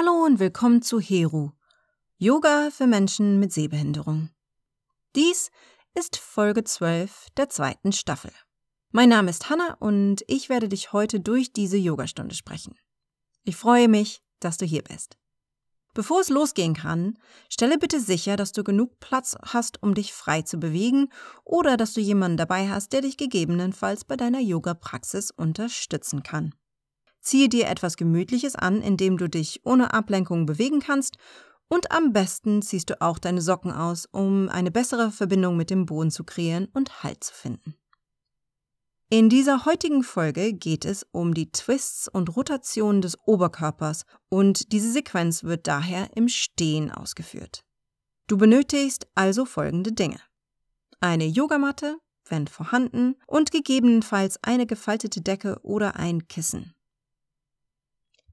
Hallo und willkommen zu Heru, Yoga für Menschen mit Sehbehinderung. Dies ist Folge 12 der zweiten Staffel. Mein Name ist Hanna und ich werde dich heute durch diese Yogastunde sprechen. Ich freue mich, dass du hier bist. Bevor es losgehen kann, stelle bitte sicher, dass du genug Platz hast, um dich frei zu bewegen oder dass du jemanden dabei hast, der dich gegebenenfalls bei deiner Yoga-Praxis unterstützen kann. Ziehe dir etwas Gemütliches an, indem du dich ohne Ablenkung bewegen kannst und am besten ziehst du auch deine Socken aus, um eine bessere Verbindung mit dem Boden zu kreieren und Halt zu finden. In dieser heutigen Folge geht es um die Twists und Rotationen des Oberkörpers und diese Sequenz wird daher im Stehen ausgeführt. Du benötigst also folgende Dinge. Eine Yogamatte, wenn vorhanden, und gegebenenfalls eine gefaltete Decke oder ein Kissen.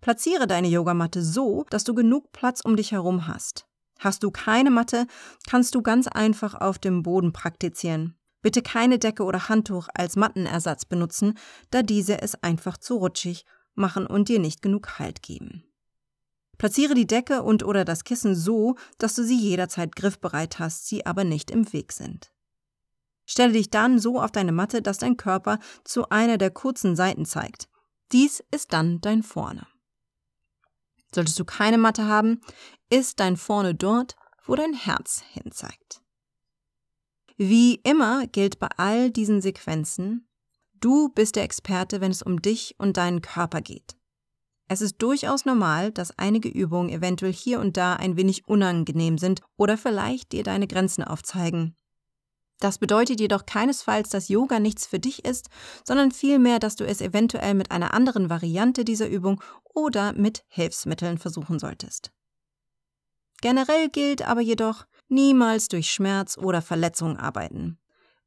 Platziere deine Yogamatte so, dass du genug Platz um dich herum hast. Hast du keine Matte, kannst du ganz einfach auf dem Boden praktizieren. Bitte keine Decke oder Handtuch als Mattenersatz benutzen, da diese es einfach zu rutschig machen und dir nicht genug Halt geben. Platziere die Decke und oder das Kissen so, dass du sie jederzeit griffbereit hast, sie aber nicht im Weg sind. Stelle dich dann so auf deine Matte, dass dein Körper zu einer der kurzen Seiten zeigt. Dies ist dann dein Vorne. Solltest du keine Matte haben, ist dein Vorne dort, wo dein Herz hinzeigt. Wie immer gilt bei all diesen Sequenzen, du bist der Experte, wenn es um dich und deinen Körper geht. Es ist durchaus normal, dass einige Übungen eventuell hier und da ein wenig unangenehm sind oder vielleicht dir deine Grenzen aufzeigen. Das bedeutet jedoch keinesfalls, dass Yoga nichts für dich ist, sondern vielmehr, dass du es eventuell mit einer anderen Variante dieser Übung oder mit Hilfsmitteln versuchen solltest. Generell gilt aber jedoch, niemals durch Schmerz oder Verletzung arbeiten.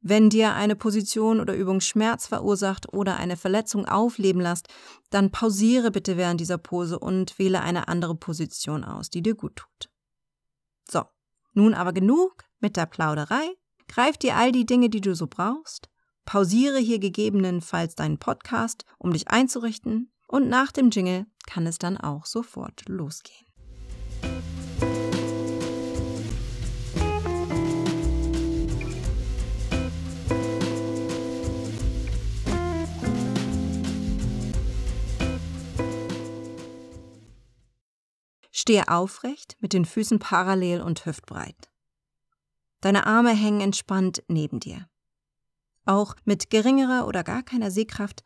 Wenn dir eine Position oder Übung Schmerz verursacht oder eine Verletzung aufleben lässt, dann pausiere bitte während dieser Pose und wähle eine andere Position aus, die dir gut tut. So, nun aber genug mit der Plauderei Greif dir all die Dinge, die du so brauchst, pausiere hier gegebenenfalls deinen Podcast, um dich einzurichten, und nach dem Jingle kann es dann auch sofort losgehen. Stehe aufrecht mit den Füßen parallel und hüftbreit. Deine Arme hängen entspannt neben dir. Auch mit geringerer oder gar keiner Sehkraft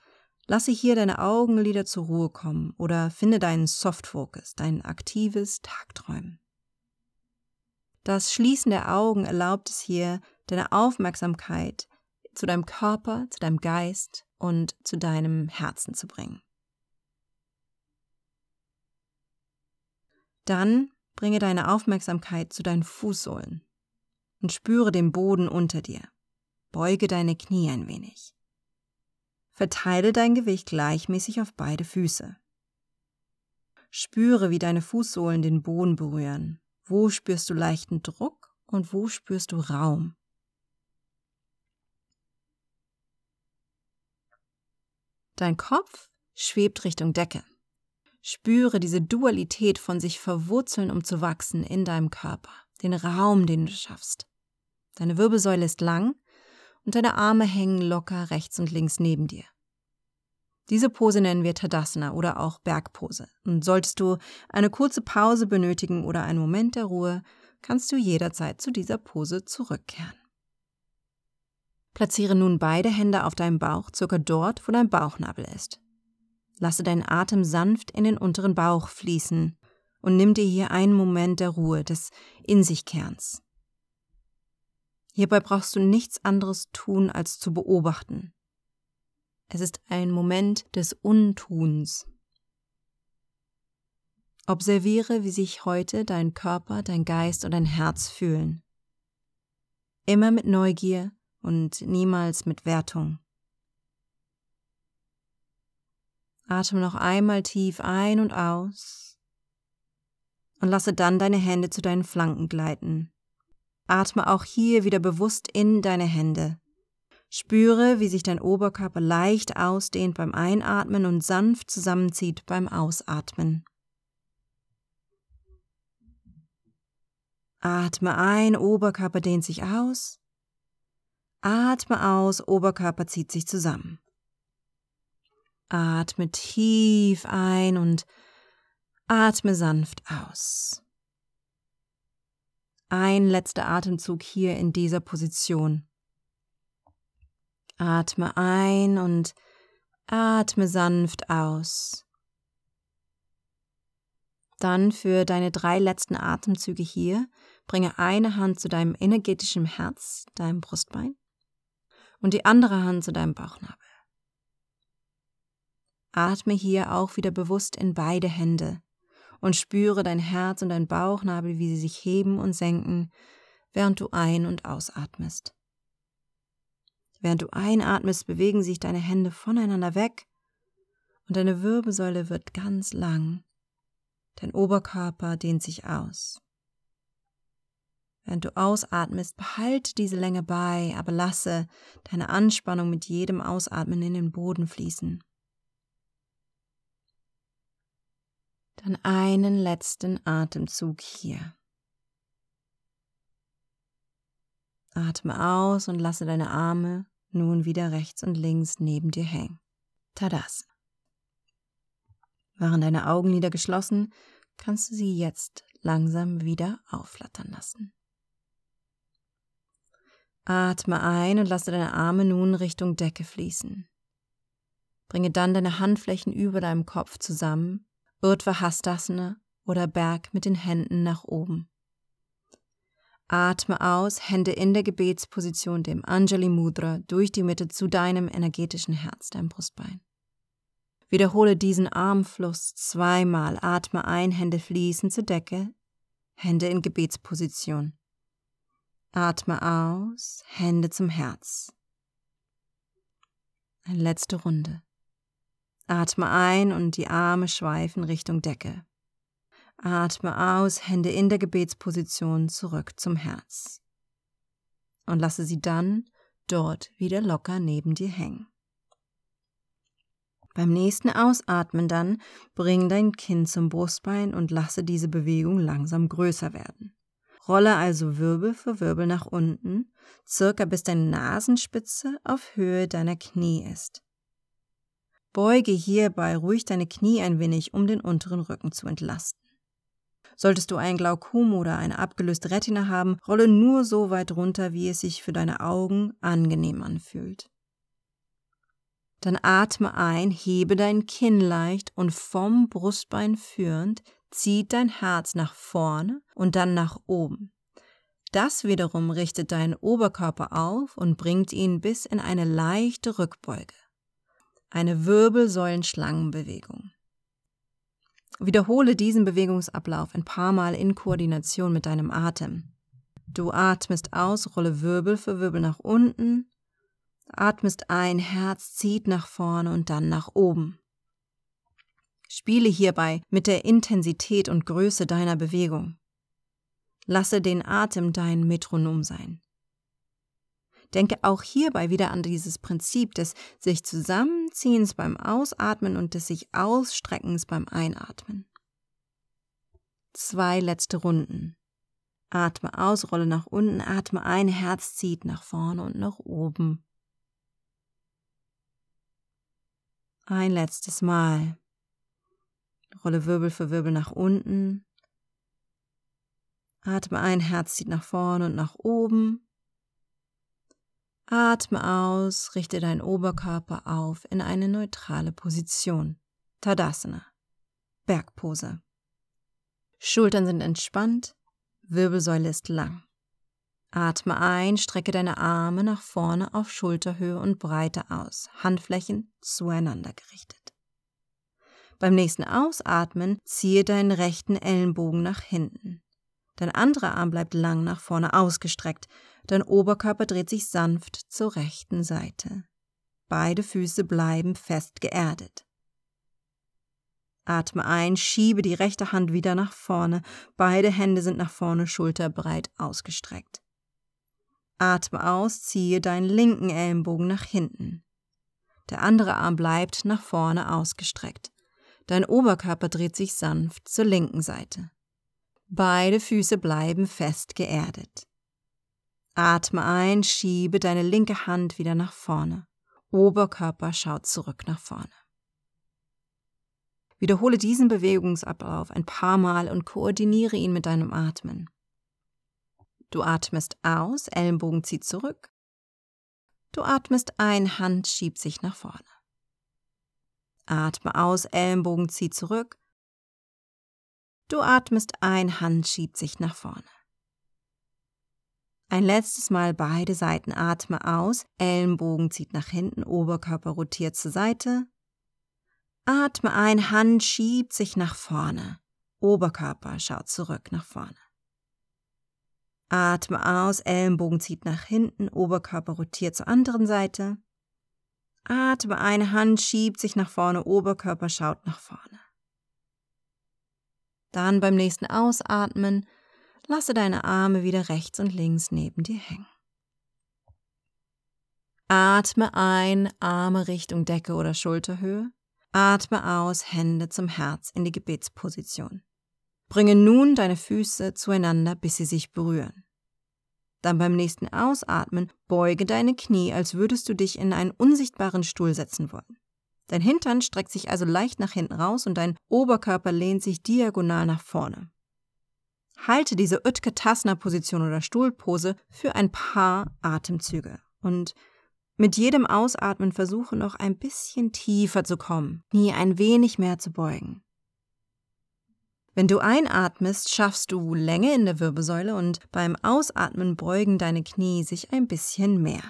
lasse hier deine Augenlider zur Ruhe kommen oder finde deinen Soft Focus, dein aktives Tagträumen. Das Schließen der Augen erlaubt es hier, deine Aufmerksamkeit zu deinem Körper, zu deinem Geist und zu deinem Herzen zu bringen. Dann bringe deine Aufmerksamkeit zu deinen Fußsohlen und spüre den Boden unter dir. Beuge deine Knie ein wenig. Verteile dein Gewicht gleichmäßig auf beide Füße. Spüre, wie deine Fußsohlen den Boden berühren. Wo spürst du leichten Druck und wo spürst du Raum? Dein Kopf schwebt Richtung Decke. Spüre diese Dualität von sich verwurzeln, um zu wachsen in deinem Körper, den Raum, den du schaffst. Deine Wirbelsäule ist lang und deine Arme hängen locker rechts und links neben dir. Diese Pose nennen wir Tadasana oder auch Bergpose. Und solltest du eine kurze Pause benötigen oder einen Moment der Ruhe, kannst du jederzeit zu dieser Pose zurückkehren. Platziere nun beide Hände auf deinem Bauch, circa dort, wo dein Bauchnabel ist. Lasse deinen Atem sanft in den unteren Bauch fließen und nimm dir hier einen Moment der Ruhe, des In-sich-Kerns. Hierbei brauchst du nichts anderes tun, als zu beobachten. Es ist ein Moment des Untuns. Observiere, wie sich heute dein Körper, dein Geist und dein Herz fühlen. Immer mit Neugier und niemals mit Wertung. Atme noch einmal tief ein und aus und lasse dann deine Hände zu deinen Flanken gleiten. Atme auch hier wieder bewusst in deine Hände. Spüre, wie sich dein Oberkörper leicht ausdehnt beim Einatmen und sanft zusammenzieht beim Ausatmen. Atme ein, Oberkörper dehnt sich aus. Atme aus, Oberkörper zieht sich zusammen. Atme tief ein und atme sanft aus. Ein letzter Atemzug hier in dieser Position. Atme ein und atme sanft aus. Dann für deine drei letzten Atemzüge hier bringe eine Hand zu deinem energetischen Herz, deinem Brustbein, und die andere Hand zu deinem Bauchnabel. Atme hier auch wieder bewusst in beide Hände und spüre dein Herz und dein Bauchnabel, wie sie sich heben und senken, während du ein- und ausatmest. Während du einatmest, bewegen sich deine Hände voneinander weg und deine Wirbelsäule wird ganz lang. Dein Oberkörper dehnt sich aus. Während du ausatmest, behalte diese Länge bei, aber lasse deine Anspannung mit jedem Ausatmen in den Boden fließen. Dann einen letzten Atemzug hier. Atme aus und lasse deine Arme nun wieder rechts und links neben dir hängen. Tadas. Waren deine Augenlider geschlossen, kannst du sie jetzt langsam wieder aufflattern lassen. Atme ein und lasse deine Arme nun Richtung Decke fließen. Bringe dann deine Handflächen über deinem Kopf zusammen, Urdhva Hastasana oder Berg mit den Händen nach oben. Atme aus, Hände in der Gebetsposition, dem Anjali Mudra, durch die Mitte zu deinem energetischen Herz, deinem Brustbein. Wiederhole diesen Armfluss zweimal. Atme ein, Hände fließen zur Decke, Hände in Gebetsposition. Atme aus, Hände zum Herz. Eine letzte Runde. Atme ein und die Arme schweifen Richtung Decke. Atme aus, Hände in der Gebetsposition zurück zum Herz. Und lasse sie dann dort wieder locker neben dir hängen. Beim nächsten Ausatmen dann bring dein Kinn zum Brustbein und lasse diese Bewegung langsam größer werden. Rolle also Wirbel für Wirbel nach unten, circa bis deine Nasenspitze auf Höhe deiner Knie ist. Beuge hierbei ruhig deine Knie ein wenig, um den unteren Rücken zu entlasten. Solltest du ein Glaukom oder eine abgelöste Retina haben, rolle nur so weit runter, wie es sich für deine Augen angenehm anfühlt. Dann atme ein, hebe dein Kinn leicht und vom Brustbein führend zieht dein Herz nach vorne und dann nach oben. Das wiederum richtet deinen Oberkörper auf und bringt ihn bis in eine leichte Rückbeuge. Eine Wirbelsäulenschlangenbewegung. Wiederhole diesen Bewegungsablauf ein paar Mal in Koordination mit deinem Atem. Du atmest aus, rolle Wirbel für Wirbel nach unten, atmest ein, Herz zieht nach vorne und dann nach oben. Spiele hierbei mit der Intensität und Größe deiner Bewegung. Lasse den Atem dein Metronom sein. Denke auch hierbei wieder an dieses Prinzip des sich Zusammenziehens beim Ausatmen und des sich Ausstreckens beim Einatmen. Zwei letzte Runden. Atme aus, rolle nach unten, atme ein, Herz zieht nach vorne und nach oben. Ein letztes Mal. Rolle Wirbel für Wirbel nach unten. Atme ein, Herz zieht nach vorne und nach oben. Atme aus, richte deinen Oberkörper auf in eine neutrale Position. Tadasana. Bergpose. Schultern sind entspannt, Wirbelsäule ist lang. Atme ein, strecke deine Arme nach vorne auf Schulterhöhe und Breite aus, Handflächen zueinander gerichtet. Beim nächsten Ausatmen ziehe deinen rechten Ellenbogen nach hinten. Dein anderer Arm bleibt lang nach vorne ausgestreckt. Dein Oberkörper dreht sich sanft zur rechten Seite. Beide Füße bleiben fest geerdet. Atme ein, schiebe die rechte Hand wieder nach vorne. Beide Hände sind nach vorne schulterbreit ausgestreckt. Atme aus, ziehe deinen linken Ellenbogen nach hinten. Der andere Arm bleibt nach vorne ausgestreckt. Dein Oberkörper dreht sich sanft zur linken Seite. Beide Füße bleiben fest geerdet. Atme ein, schiebe deine linke Hand wieder nach vorne. Oberkörper schaut zurück nach vorne. Wiederhole diesen Bewegungsablauf ein paar Mal und koordiniere ihn mit deinem Atmen. Du atmest aus, Ellenbogen zieht zurück. Du atmest ein, Hand schiebt sich nach vorne. Atme aus, Ellenbogen zieht zurück. Du atmest ein, Hand schiebt sich nach vorne. Ein letztes Mal beide Seiten atme aus, Ellenbogen zieht nach hinten, Oberkörper rotiert zur Seite. Atme ein, Hand schiebt sich nach vorne, Oberkörper schaut zurück nach vorne. Atme aus, Ellenbogen zieht nach hinten, Oberkörper rotiert zur anderen Seite. Atme eine Hand schiebt sich nach vorne, Oberkörper schaut nach vorne. Dann beim nächsten Ausatmen lasse deine Arme wieder rechts und links neben dir hängen. Atme ein, Arme Richtung Decke oder Schulterhöhe. Atme aus, Hände zum Herz in die Gebetsposition. Bringe nun deine Füße zueinander, bis sie sich berühren. Dann beim nächsten Ausatmen beuge deine Knie, als würdest du dich in einen unsichtbaren Stuhl setzen wollen. Dein Hintern streckt sich also leicht nach hinten raus und dein Oberkörper lehnt sich diagonal nach vorne. Halte diese Utkatasana-Position oder Stuhlpose für ein paar Atemzüge und mit jedem Ausatmen versuche noch ein bisschen tiefer zu kommen, nie ein wenig mehr zu beugen. Wenn du einatmest, schaffst du Länge in der Wirbelsäule und beim Ausatmen beugen deine Knie sich ein bisschen mehr.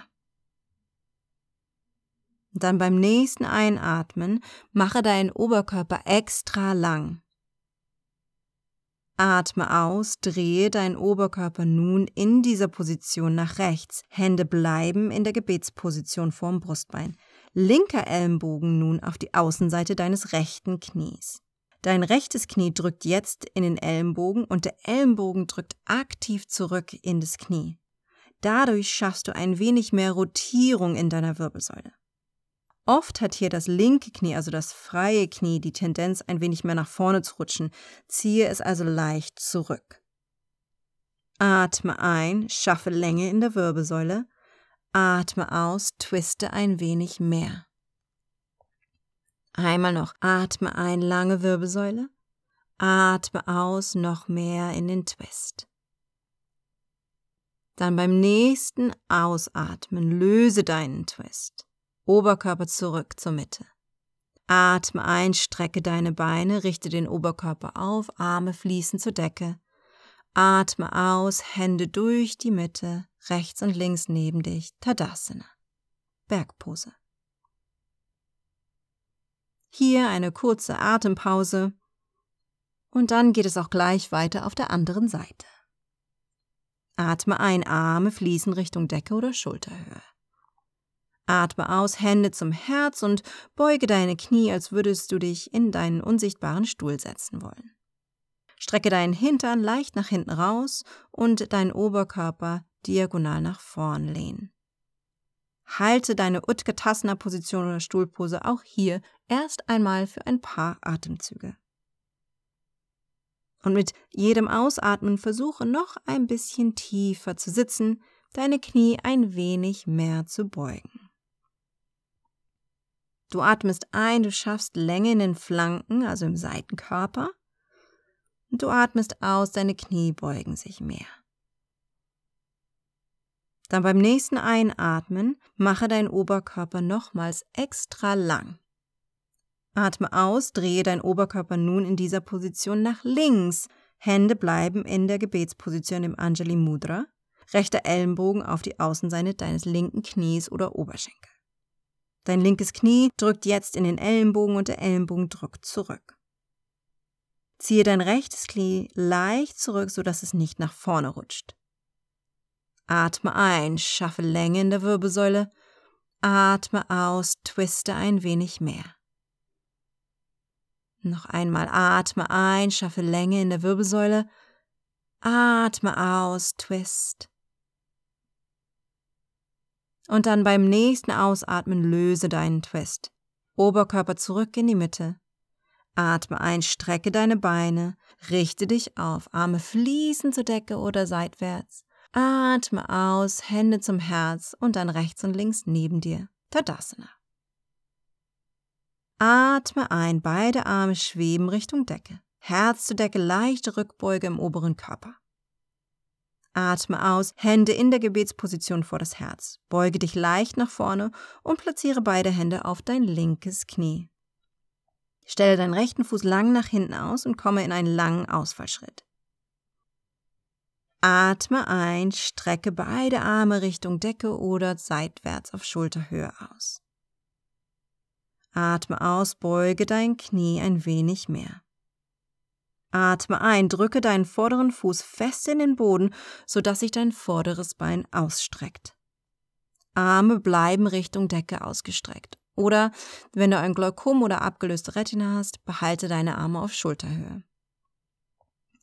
Dann beim nächsten Einatmen mache deinen Oberkörper extra lang. Atme aus, drehe deinen Oberkörper nun in dieser Position nach rechts. Hände bleiben in der Gebetsposition vorm Brustbein. Linker Ellenbogen nun auf die Außenseite deines rechten Knies. Dein rechtes Knie drückt jetzt in den Ellenbogen und der Ellenbogen drückt aktiv zurück in das Knie. Dadurch schaffst du ein wenig mehr Rotierung in deiner Wirbelsäule. Oft hat hier das linke Knie, also das freie Knie, die Tendenz, ein wenig mehr nach vorne zu rutschen. Ziehe es also leicht zurück. Atme ein, schaffe Länge in der Wirbelsäule. Atme aus, twiste ein wenig mehr. Einmal noch. Atme ein, lange Wirbelsäule. Atme aus, noch mehr in den Twist. Dann beim nächsten Ausatmen löse deinen Twist. Oberkörper zurück zur Mitte. Atme ein, strecke deine Beine, richte den Oberkörper auf, Arme fließen zur Decke. Atme aus, Hände durch die Mitte, rechts und links neben dich, Tadasana. Bergpose. Hier eine kurze Atempause und dann geht es auch gleich weiter auf der anderen Seite. Atme ein, Arme fließen Richtung Decke oder Schulterhöhe. Atme aus, Hände zum Herz und beuge deine Knie, als würdest du dich in deinen unsichtbaren Stuhl setzen wollen. Strecke deinen Hintern leicht nach hinten raus und deinen Oberkörper diagonal nach vorn lehnen. Halte deine Utkatasana-Position oder Stuhlpose auch hier erst einmal für ein paar Atemzüge. Und mit jedem Ausatmen versuche noch ein bisschen tiefer zu sitzen, deine Knie ein wenig mehr zu beugen. Du atmest ein, du schaffst Länge in den Flanken, also im Seitenkörper. Und du atmest aus, deine Knie beugen sich mehr. Dann beim nächsten Einatmen mache deinen Oberkörper nochmals extra lang. Atme aus, drehe deinen Oberkörper nun in dieser Position nach links. Hände bleiben in der Gebetsposition im Anjali Mudra. Rechter Ellenbogen auf die Außenseite deines linken Knies oder Oberschenkel. Dein linkes Knie drückt jetzt in den Ellenbogen und der Ellenbogen drückt zurück. Ziehe dein rechtes Knie leicht zurück, sodass es nicht nach vorne rutscht. Atme ein, schaffe Länge in der Wirbelsäule. Atme aus, twiste ein wenig mehr. Noch einmal atme ein, schaffe Länge in der Wirbelsäule. Atme aus, twist. Und dann beim nächsten Ausatmen löse deinen Twist. Oberkörper zurück in die Mitte. Atme ein, strecke deine Beine, richte dich auf, Arme fließen zur Decke oder seitwärts. Atme aus, Hände zum Herz und dann rechts und links neben dir. Tadasana. Atme ein, beide Arme schweben Richtung Decke. Herz zur Decke, leichte Rückbeuge im oberen Körper. Atme aus, Hände in der Gebetsposition vor das Herz. Beuge dich leicht nach vorne und platziere beide Hände auf dein linkes Knie. Stelle deinen rechten Fuß lang nach hinten aus und komme in einen langen Ausfallschritt. Atme ein, strecke beide Arme Richtung Decke oder seitwärts auf Schulterhöhe aus. Atme aus, beuge dein Knie ein wenig mehr. Atme ein, drücke deinen vorderen Fuß fest in den Boden, sodass sich dein vorderes Bein ausstreckt. Arme bleiben Richtung Decke ausgestreckt. Oder, wenn du ein Glaukom oder abgelöste Retina hast, behalte deine Arme auf Schulterhöhe.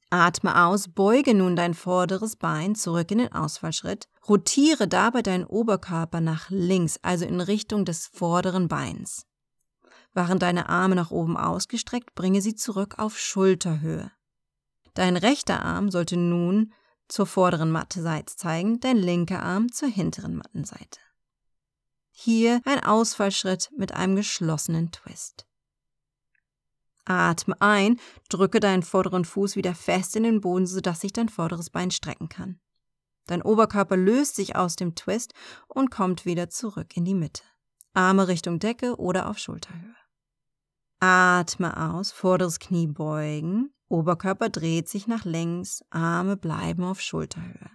Atme aus, beuge nun dein vorderes Bein zurück in den Ausfallschritt, rotiere dabei deinen Oberkörper nach links, also in Richtung des vorderen Beins. Waren deine Arme nach oben ausgestreckt, bringe sie zurück auf Schulterhöhe. Dein rechter Arm sollte nun zur vorderen Mattenseite zeigen, dein linker Arm zur hinteren Mattenseite. Hier ein Ausfallschritt mit einem geschlossenen Twist. Atme ein, drücke deinen vorderen Fuß wieder fest in den Boden, sodass sich dein vorderes Bein strecken kann. Dein Oberkörper löst sich aus dem Twist und kommt wieder zurück in die Mitte. Arme Richtung Decke oder auf Schulterhöhe. Atme aus, vorderes Knie beugen, Oberkörper dreht sich nach links, Arme bleiben auf Schulterhöhe.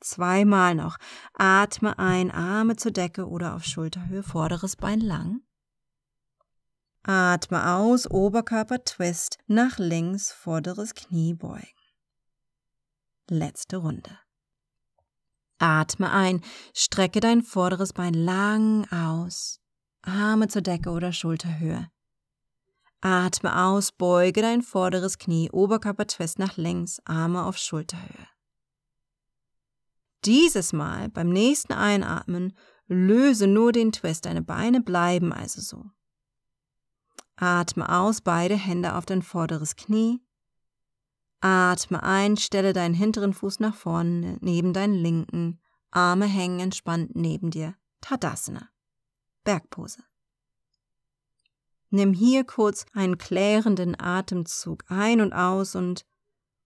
Zweimal noch. Atme ein, Arme zur Decke oder auf Schulterhöhe, vorderes Bein lang. Atme aus, Oberkörper twist, nach links, vorderes Knie beugen. Letzte Runde. Atme ein, strecke dein vorderes Bein lang aus. Arme zur Decke oder Schulterhöhe. Atme aus, beuge dein vorderes Knie, Oberkörper twist nach links, Arme auf Schulterhöhe. Dieses Mal beim nächsten Einatmen löse nur den Twist, deine Beine bleiben also so. Atme aus, beide Hände auf dein vorderes Knie. Atme ein, stelle deinen hinteren Fuß nach vorne, neben deinen linken, Arme hängen entspannt neben dir. Tadasana. Bergpose. Nimm hier kurz einen klärenden Atemzug ein und aus und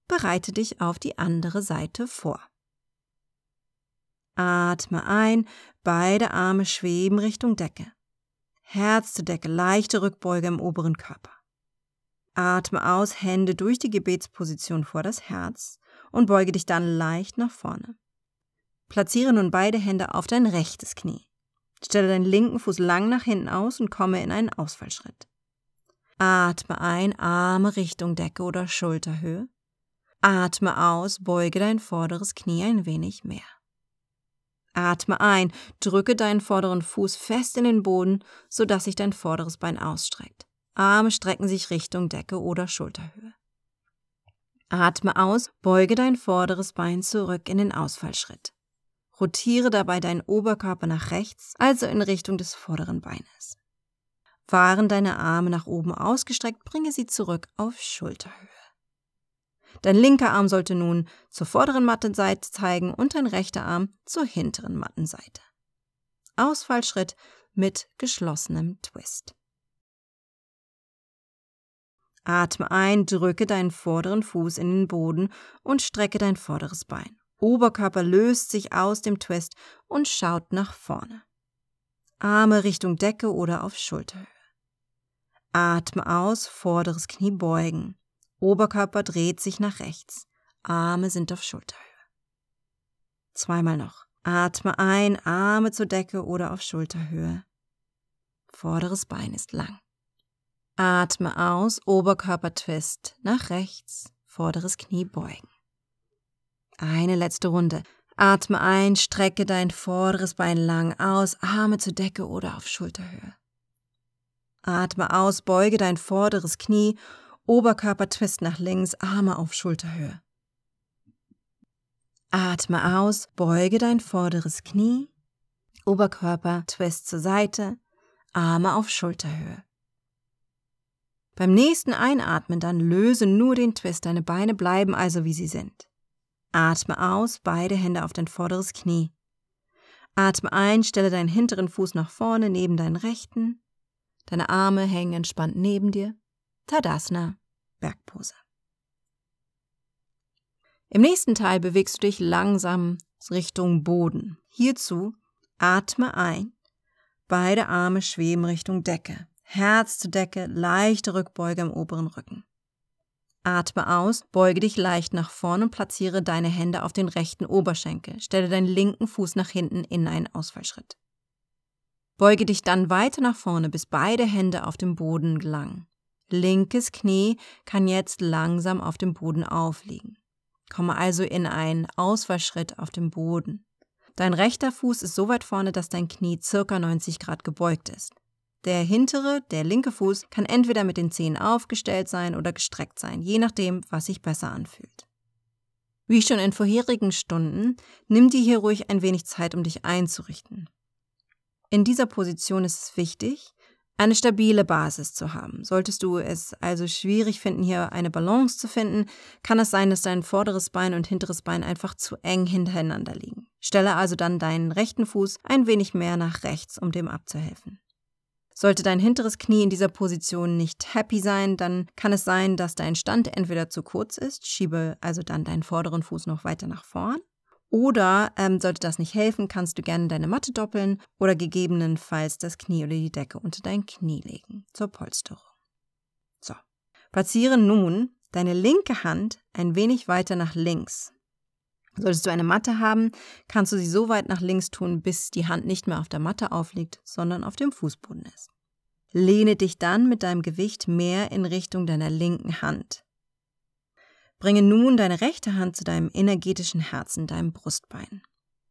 bereite dich auf die andere Seite vor. Atme ein, beide Arme schweben Richtung Decke. Herz zur Decke, leichte Rückbeuge im oberen Körper. Atme aus, Hände durch die Gebetsposition vor das Herz und beuge dich dann leicht nach vorne. Platziere nun beide Hände auf dein rechtes Knie. Stelle deinen linken Fuß lang nach hinten aus und komme in einen Ausfallschritt. Atme ein, Arme Richtung Decke oder Schulterhöhe. Atme aus, beuge dein vorderes Knie ein wenig mehr. Atme ein, drücke deinen vorderen Fuß fest in den Boden, sodass sich dein vorderes Bein ausstreckt. Arme strecken sich Richtung Decke oder Schulterhöhe. Atme aus, beuge dein vorderes Bein zurück in den Ausfallschritt. Rotiere dabei deinen Oberkörper nach rechts, also in Richtung des vorderen Beines. Waren deine Arme nach oben ausgestreckt, bringe sie zurück auf Schulterhöhe. Dein linker Arm sollte nun zur vorderen Mattenseite zeigen und dein rechter Arm zur hinteren Mattenseite. Ausfallschritt mit geschlossenem Twist. Atme ein, drücke deinen vorderen Fuß in den Boden und strecke dein vorderes Bein. Oberkörper löst sich aus dem Twist und schaut nach vorne. Arme Richtung Decke oder auf Schulterhöhe. Atme aus, vorderes Knie beugen. Oberkörper dreht sich nach rechts. Arme sind auf Schulterhöhe. Zweimal noch. Atme ein, Arme zur Decke oder auf Schulterhöhe. Vorderes Bein ist lang. Atme aus, Oberkörper twist nach rechts, vorderes Knie beugen. Eine letzte Runde. Atme ein, strecke dein vorderes Bein lang aus, Arme zur Decke oder auf Schulterhöhe. Atme aus, beuge dein vorderes Knie, Oberkörper twist nach links, Arme auf Schulterhöhe. Atme aus, beuge dein vorderes Knie, Oberkörper twist zur Seite, Arme auf Schulterhöhe. Beim nächsten Einatmen dann löse nur den Twist, deine Beine bleiben also wie sie sind. Atme aus, beide Hände auf dein vorderes Knie. Atme ein, stelle deinen hinteren Fuß nach vorne neben deinen rechten. Deine Arme hängen entspannt neben dir. Tadasana, Bergpose. Im nächsten Teil bewegst du dich langsam Richtung Boden. Hierzu atme ein. Beide Arme schweben Richtung Decke. Herz zur Decke, leichte Rückbeuge im oberen Rücken. Atme aus, beuge dich leicht nach vorn und platziere deine Hände auf den rechten Oberschenkel. Stelle deinen linken Fuß nach hinten in einen Ausfallschritt. Beuge dich dann weiter nach vorne, bis beide Hände auf dem Boden gelangen. Linkes Knie kann jetzt langsam auf dem Boden aufliegen. Komme also in einen Ausfallschritt auf dem Boden. Dein rechter Fuß ist so weit vorne, dass dein Knie circa 90 Grad gebeugt ist. Der hintere, der linke Fuß, kann entweder mit den Zehen aufgestellt sein oder gestreckt sein, je nachdem, was sich besser anfühlt. Wie schon in vorherigen Stunden, nimm dir hier ruhig ein wenig Zeit, um dich einzurichten. In dieser Position ist es wichtig, eine stabile Basis zu haben. Solltest du es also schwierig finden, hier eine Balance zu finden, kann es sein, dass dein vorderes Bein und hinteres Bein einfach zu eng hintereinander liegen. Stelle also dann deinen rechten Fuß ein wenig mehr nach rechts, um dem abzuhelfen. Sollte dein hinteres Knie in dieser Position nicht happy sein, dann kann es sein, dass dein Stand entweder zu kurz ist, schiebe also dann deinen vorderen Fuß noch weiter nach vorn, oder ähm, sollte das nicht helfen, kannst du gerne deine Matte doppeln oder gegebenenfalls das Knie oder die Decke unter dein Knie legen zur Polsterung. So. Platziere nun deine linke Hand ein wenig weiter nach links. Solltest du eine Matte haben, kannst du sie so weit nach links tun, bis die Hand nicht mehr auf der Matte aufliegt, sondern auf dem Fußboden ist. Lehne dich dann mit deinem Gewicht mehr in Richtung deiner linken Hand. Bringe nun deine rechte Hand zu deinem energetischen Herzen, deinem Brustbein.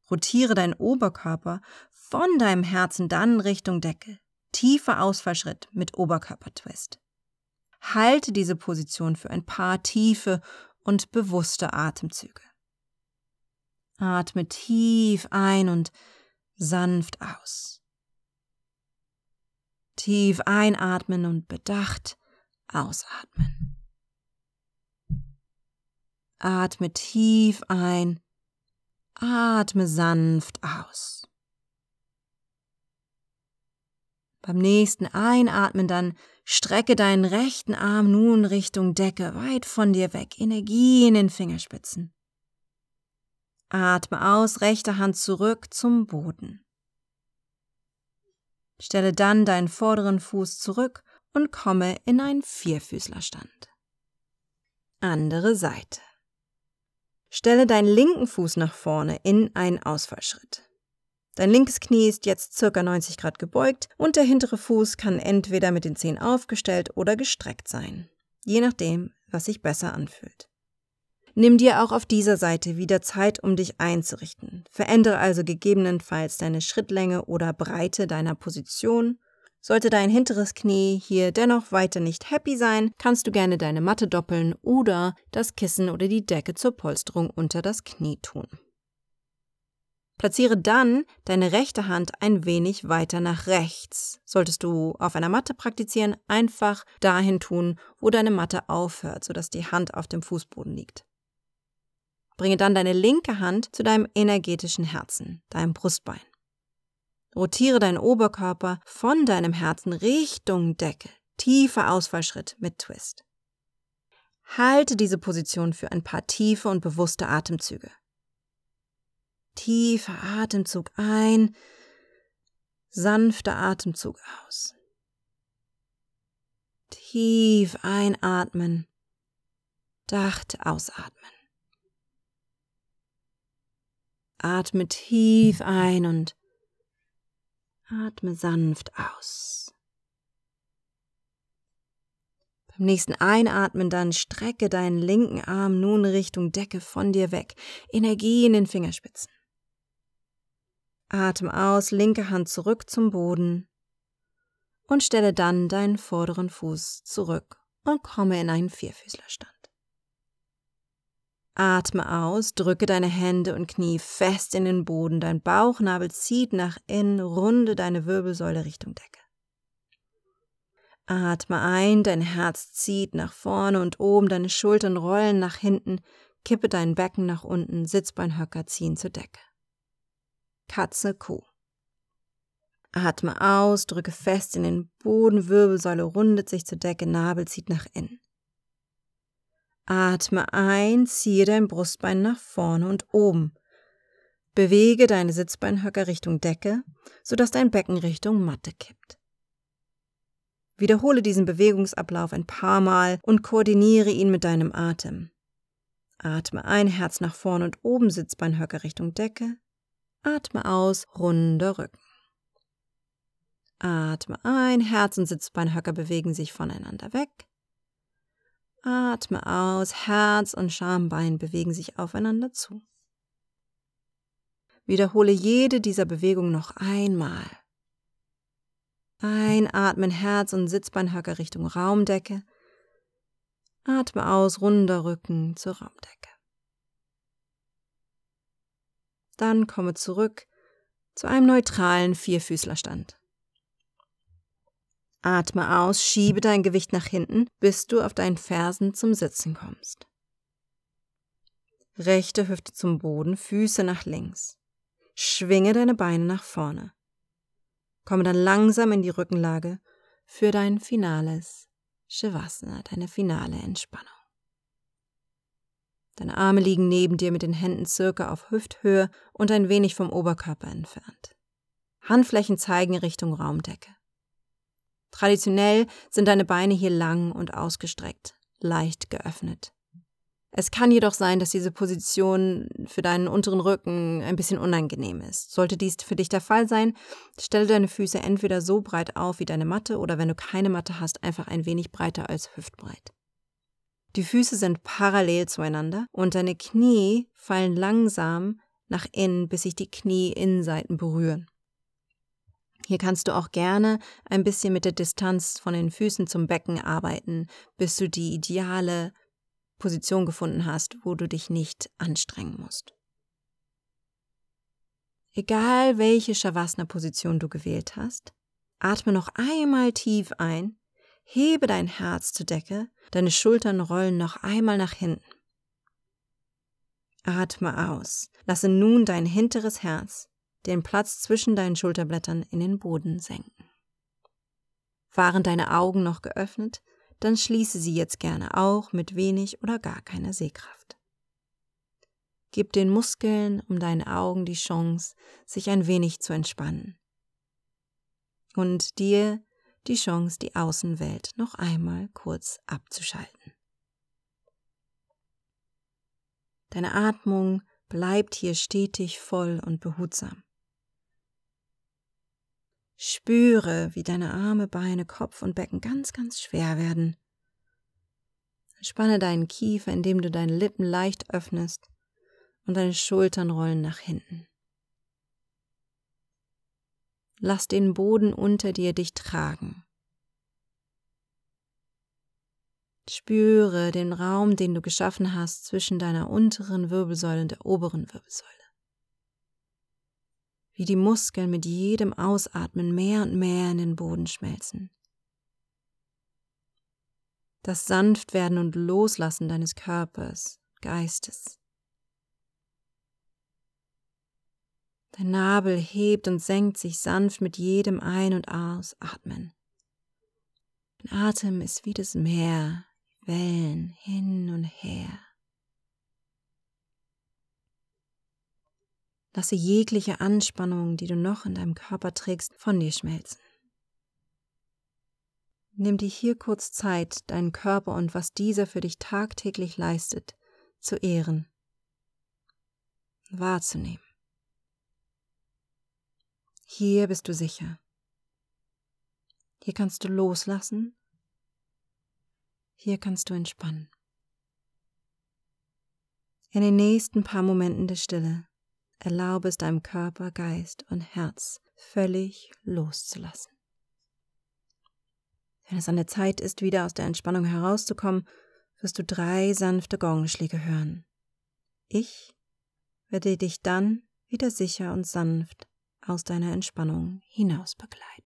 Rotiere deinen Oberkörper von deinem Herzen dann Richtung Decke. Tiefer Ausfallschritt mit Oberkörpertwist. Halte diese Position für ein paar tiefe und bewusste Atemzüge. Atme tief ein und sanft aus. Tief einatmen und bedacht ausatmen. Atme tief ein, atme sanft aus. Beim nächsten Einatmen dann strecke deinen rechten Arm nun Richtung Decke, weit von dir weg, Energie in den Fingerspitzen. Atme aus, rechte Hand zurück zum Boden. Stelle dann deinen vorderen Fuß zurück und komme in einen Vierfüßlerstand. Andere Seite. Stelle deinen linken Fuß nach vorne in einen Ausfallschritt. Dein linkes Knie ist jetzt circa 90 Grad gebeugt und der hintere Fuß kann entweder mit den Zehen aufgestellt oder gestreckt sein, je nachdem, was sich besser anfühlt. Nimm dir auch auf dieser Seite wieder Zeit, um dich einzurichten. Verändere also gegebenenfalls deine Schrittlänge oder Breite deiner Position sollte dein hinteres Knie hier dennoch weiter nicht happy sein, kannst du gerne deine Matte doppeln oder das Kissen oder die Decke zur Polsterung unter das Knie tun. Platziere dann deine rechte Hand ein wenig weiter nach rechts. Solltest du auf einer Matte praktizieren, einfach dahin tun, wo deine Matte aufhört, sodass die Hand auf dem Fußboden liegt. Bringe dann deine linke Hand zu deinem energetischen Herzen, deinem Brustbein. Rotiere deinen Oberkörper von deinem Herzen Richtung Decke. Tiefer Ausfallschritt mit Twist. Halte diese Position für ein paar tiefe und bewusste Atemzüge. Tiefer Atemzug ein, sanfter Atemzug aus. Tief einatmen, dacht ausatmen. Atme tief ein und Atme sanft aus. Beim nächsten Einatmen dann strecke deinen linken Arm nun Richtung Decke von dir weg. Energie in den Fingerspitzen. Atme aus, linke Hand zurück zum Boden und stelle dann deinen vorderen Fuß zurück und komme in einen Vierfüßlerstand. Atme aus, drücke deine Hände und Knie fest in den Boden, dein Bauchnabel zieht nach innen, runde deine Wirbelsäule Richtung Decke. Atme ein, dein Herz zieht nach vorne und oben, deine Schultern rollen nach hinten, kippe dein Becken nach unten, Sitzbeinhöcker ziehen zur Decke. Katze, Kuh. Atme aus, drücke fest in den Boden, Wirbelsäule rundet sich zur Decke, Nabel zieht nach innen. Atme ein, ziehe dein Brustbein nach vorne und oben. Bewege deine Sitzbeinhöcker Richtung Decke, sodass dein Becken Richtung Matte kippt. Wiederhole diesen Bewegungsablauf ein paar Mal und koordiniere ihn mit deinem Atem. Atme ein, Herz nach vorn und oben, Sitzbeinhöcker Richtung Decke. Atme aus, runder Rücken. Atme ein, Herz und Sitzbeinhöcker bewegen sich voneinander weg. Atme aus, Herz und Schambein bewegen sich aufeinander zu. Wiederhole jede dieser Bewegungen noch einmal. Einatmen, Herz und Sitzbeinhöcker Richtung Raumdecke. Atme aus, runder Rücken zur Raumdecke. Dann komme zurück zu einem neutralen Vierfüßlerstand. Atme aus, schiebe dein Gewicht nach hinten, bis du auf deinen Fersen zum Sitzen kommst. Rechte Hüfte zum Boden, Füße nach links. Schwinge deine Beine nach vorne. Komme dann langsam in die Rückenlage für dein finales Shavasana, deine finale Entspannung. Deine Arme liegen neben dir mit den Händen circa auf Hüfthöhe und ein wenig vom Oberkörper entfernt. Handflächen zeigen Richtung Raumdecke. Traditionell sind deine Beine hier lang und ausgestreckt, leicht geöffnet. Es kann jedoch sein, dass diese Position für deinen unteren Rücken ein bisschen unangenehm ist. Sollte dies für dich der Fall sein, stelle deine Füße entweder so breit auf wie deine Matte oder wenn du keine Matte hast, einfach ein wenig breiter als hüftbreit. Die Füße sind parallel zueinander und deine Knie fallen langsam nach innen, bis sich die Knieinnenseiten berühren. Hier kannst du auch gerne ein bisschen mit der Distanz von den Füßen zum Becken arbeiten, bis du die ideale Position gefunden hast, wo du dich nicht anstrengen musst. Egal welche Shavasana-Position du gewählt hast, atme noch einmal tief ein, hebe dein Herz zur Decke, deine Schultern rollen noch einmal nach hinten. Atme aus, lasse nun dein hinteres Herz den Platz zwischen deinen Schulterblättern in den Boden senken. Waren deine Augen noch geöffnet, dann schließe sie jetzt gerne auch mit wenig oder gar keiner Sehkraft. Gib den Muskeln um deine Augen die Chance, sich ein wenig zu entspannen. Und dir die Chance, die Außenwelt noch einmal kurz abzuschalten. Deine Atmung bleibt hier stetig voll und behutsam. Spüre, wie deine Arme, Beine, Kopf und Becken ganz, ganz schwer werden. Spanne deinen Kiefer, indem du deine Lippen leicht öffnest und deine Schultern rollen nach hinten. Lass den Boden unter dir dich tragen. Spüre den Raum, den du geschaffen hast zwischen deiner unteren Wirbelsäule und der oberen Wirbelsäule wie die Muskeln mit jedem Ausatmen mehr und mehr in den Boden schmelzen. Das Sanftwerden und Loslassen deines Körpers, Geistes. Dein Nabel hebt und senkt sich sanft mit jedem Ein- und Ausatmen. Dein Atem ist wie das Meer, Wellen hin und her. Lasse jegliche Anspannung, die du noch in deinem Körper trägst, von dir schmelzen. Nimm dir hier kurz Zeit, deinen Körper und was dieser für dich tagtäglich leistet, zu ehren, wahrzunehmen. Hier bist du sicher. Hier kannst du loslassen. Hier kannst du entspannen. In den nächsten paar Momenten der Stille Erlaube es deinem Körper, Geist und Herz völlig loszulassen. Wenn es an der Zeit ist, wieder aus der Entspannung herauszukommen, wirst du drei sanfte Gongschläge hören. Ich werde dich dann wieder sicher und sanft aus deiner Entspannung hinaus begleiten.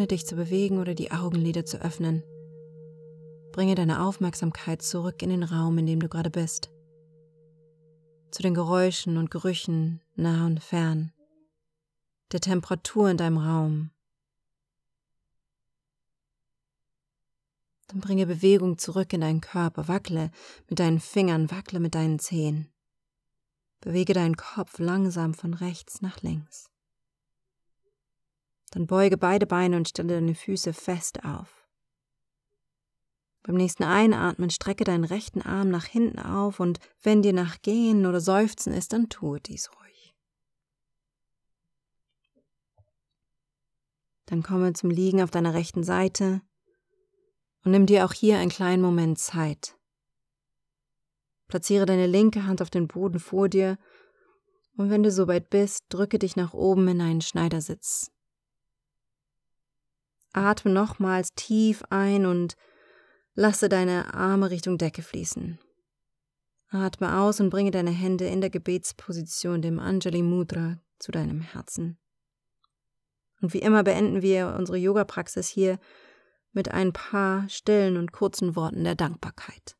ohne dich zu bewegen oder die Augenlider zu öffnen. Bringe deine Aufmerksamkeit zurück in den Raum, in dem du gerade bist. Zu den Geräuschen und Gerüchen nah und fern, der Temperatur in deinem Raum. Dann bringe Bewegung zurück in deinen Körper, wackle mit deinen Fingern, wackle mit deinen Zehen. Bewege deinen Kopf langsam von rechts nach links. Dann beuge beide Beine und stelle deine Füße fest auf. Beim nächsten Einatmen strecke deinen rechten Arm nach hinten auf und wenn dir nach Gehen oder Seufzen ist, dann tue dies ruhig. Dann komme zum Liegen auf deiner rechten Seite und nimm dir auch hier einen kleinen Moment Zeit. Platziere deine linke Hand auf den Boden vor dir und wenn du soweit bist, drücke dich nach oben in einen Schneidersitz. Atme nochmals tief ein und lasse deine Arme Richtung Decke fließen. Atme aus und bringe deine Hände in der Gebetsposition, dem Anjali Mudra, zu deinem Herzen. Und wie immer beenden wir unsere Yoga-Praxis hier mit ein paar stillen und kurzen Worten der Dankbarkeit.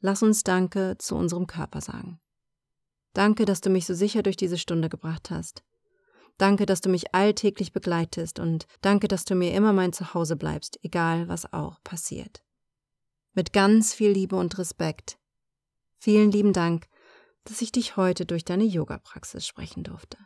Lass uns Danke zu unserem Körper sagen. Danke, dass du mich so sicher durch diese Stunde gebracht hast. Danke, dass du mich alltäglich begleitest und danke, dass du mir immer mein Zuhause bleibst, egal was auch passiert. Mit ganz viel Liebe und Respekt. Vielen lieben Dank, dass ich dich heute durch deine Yoga-Praxis sprechen durfte.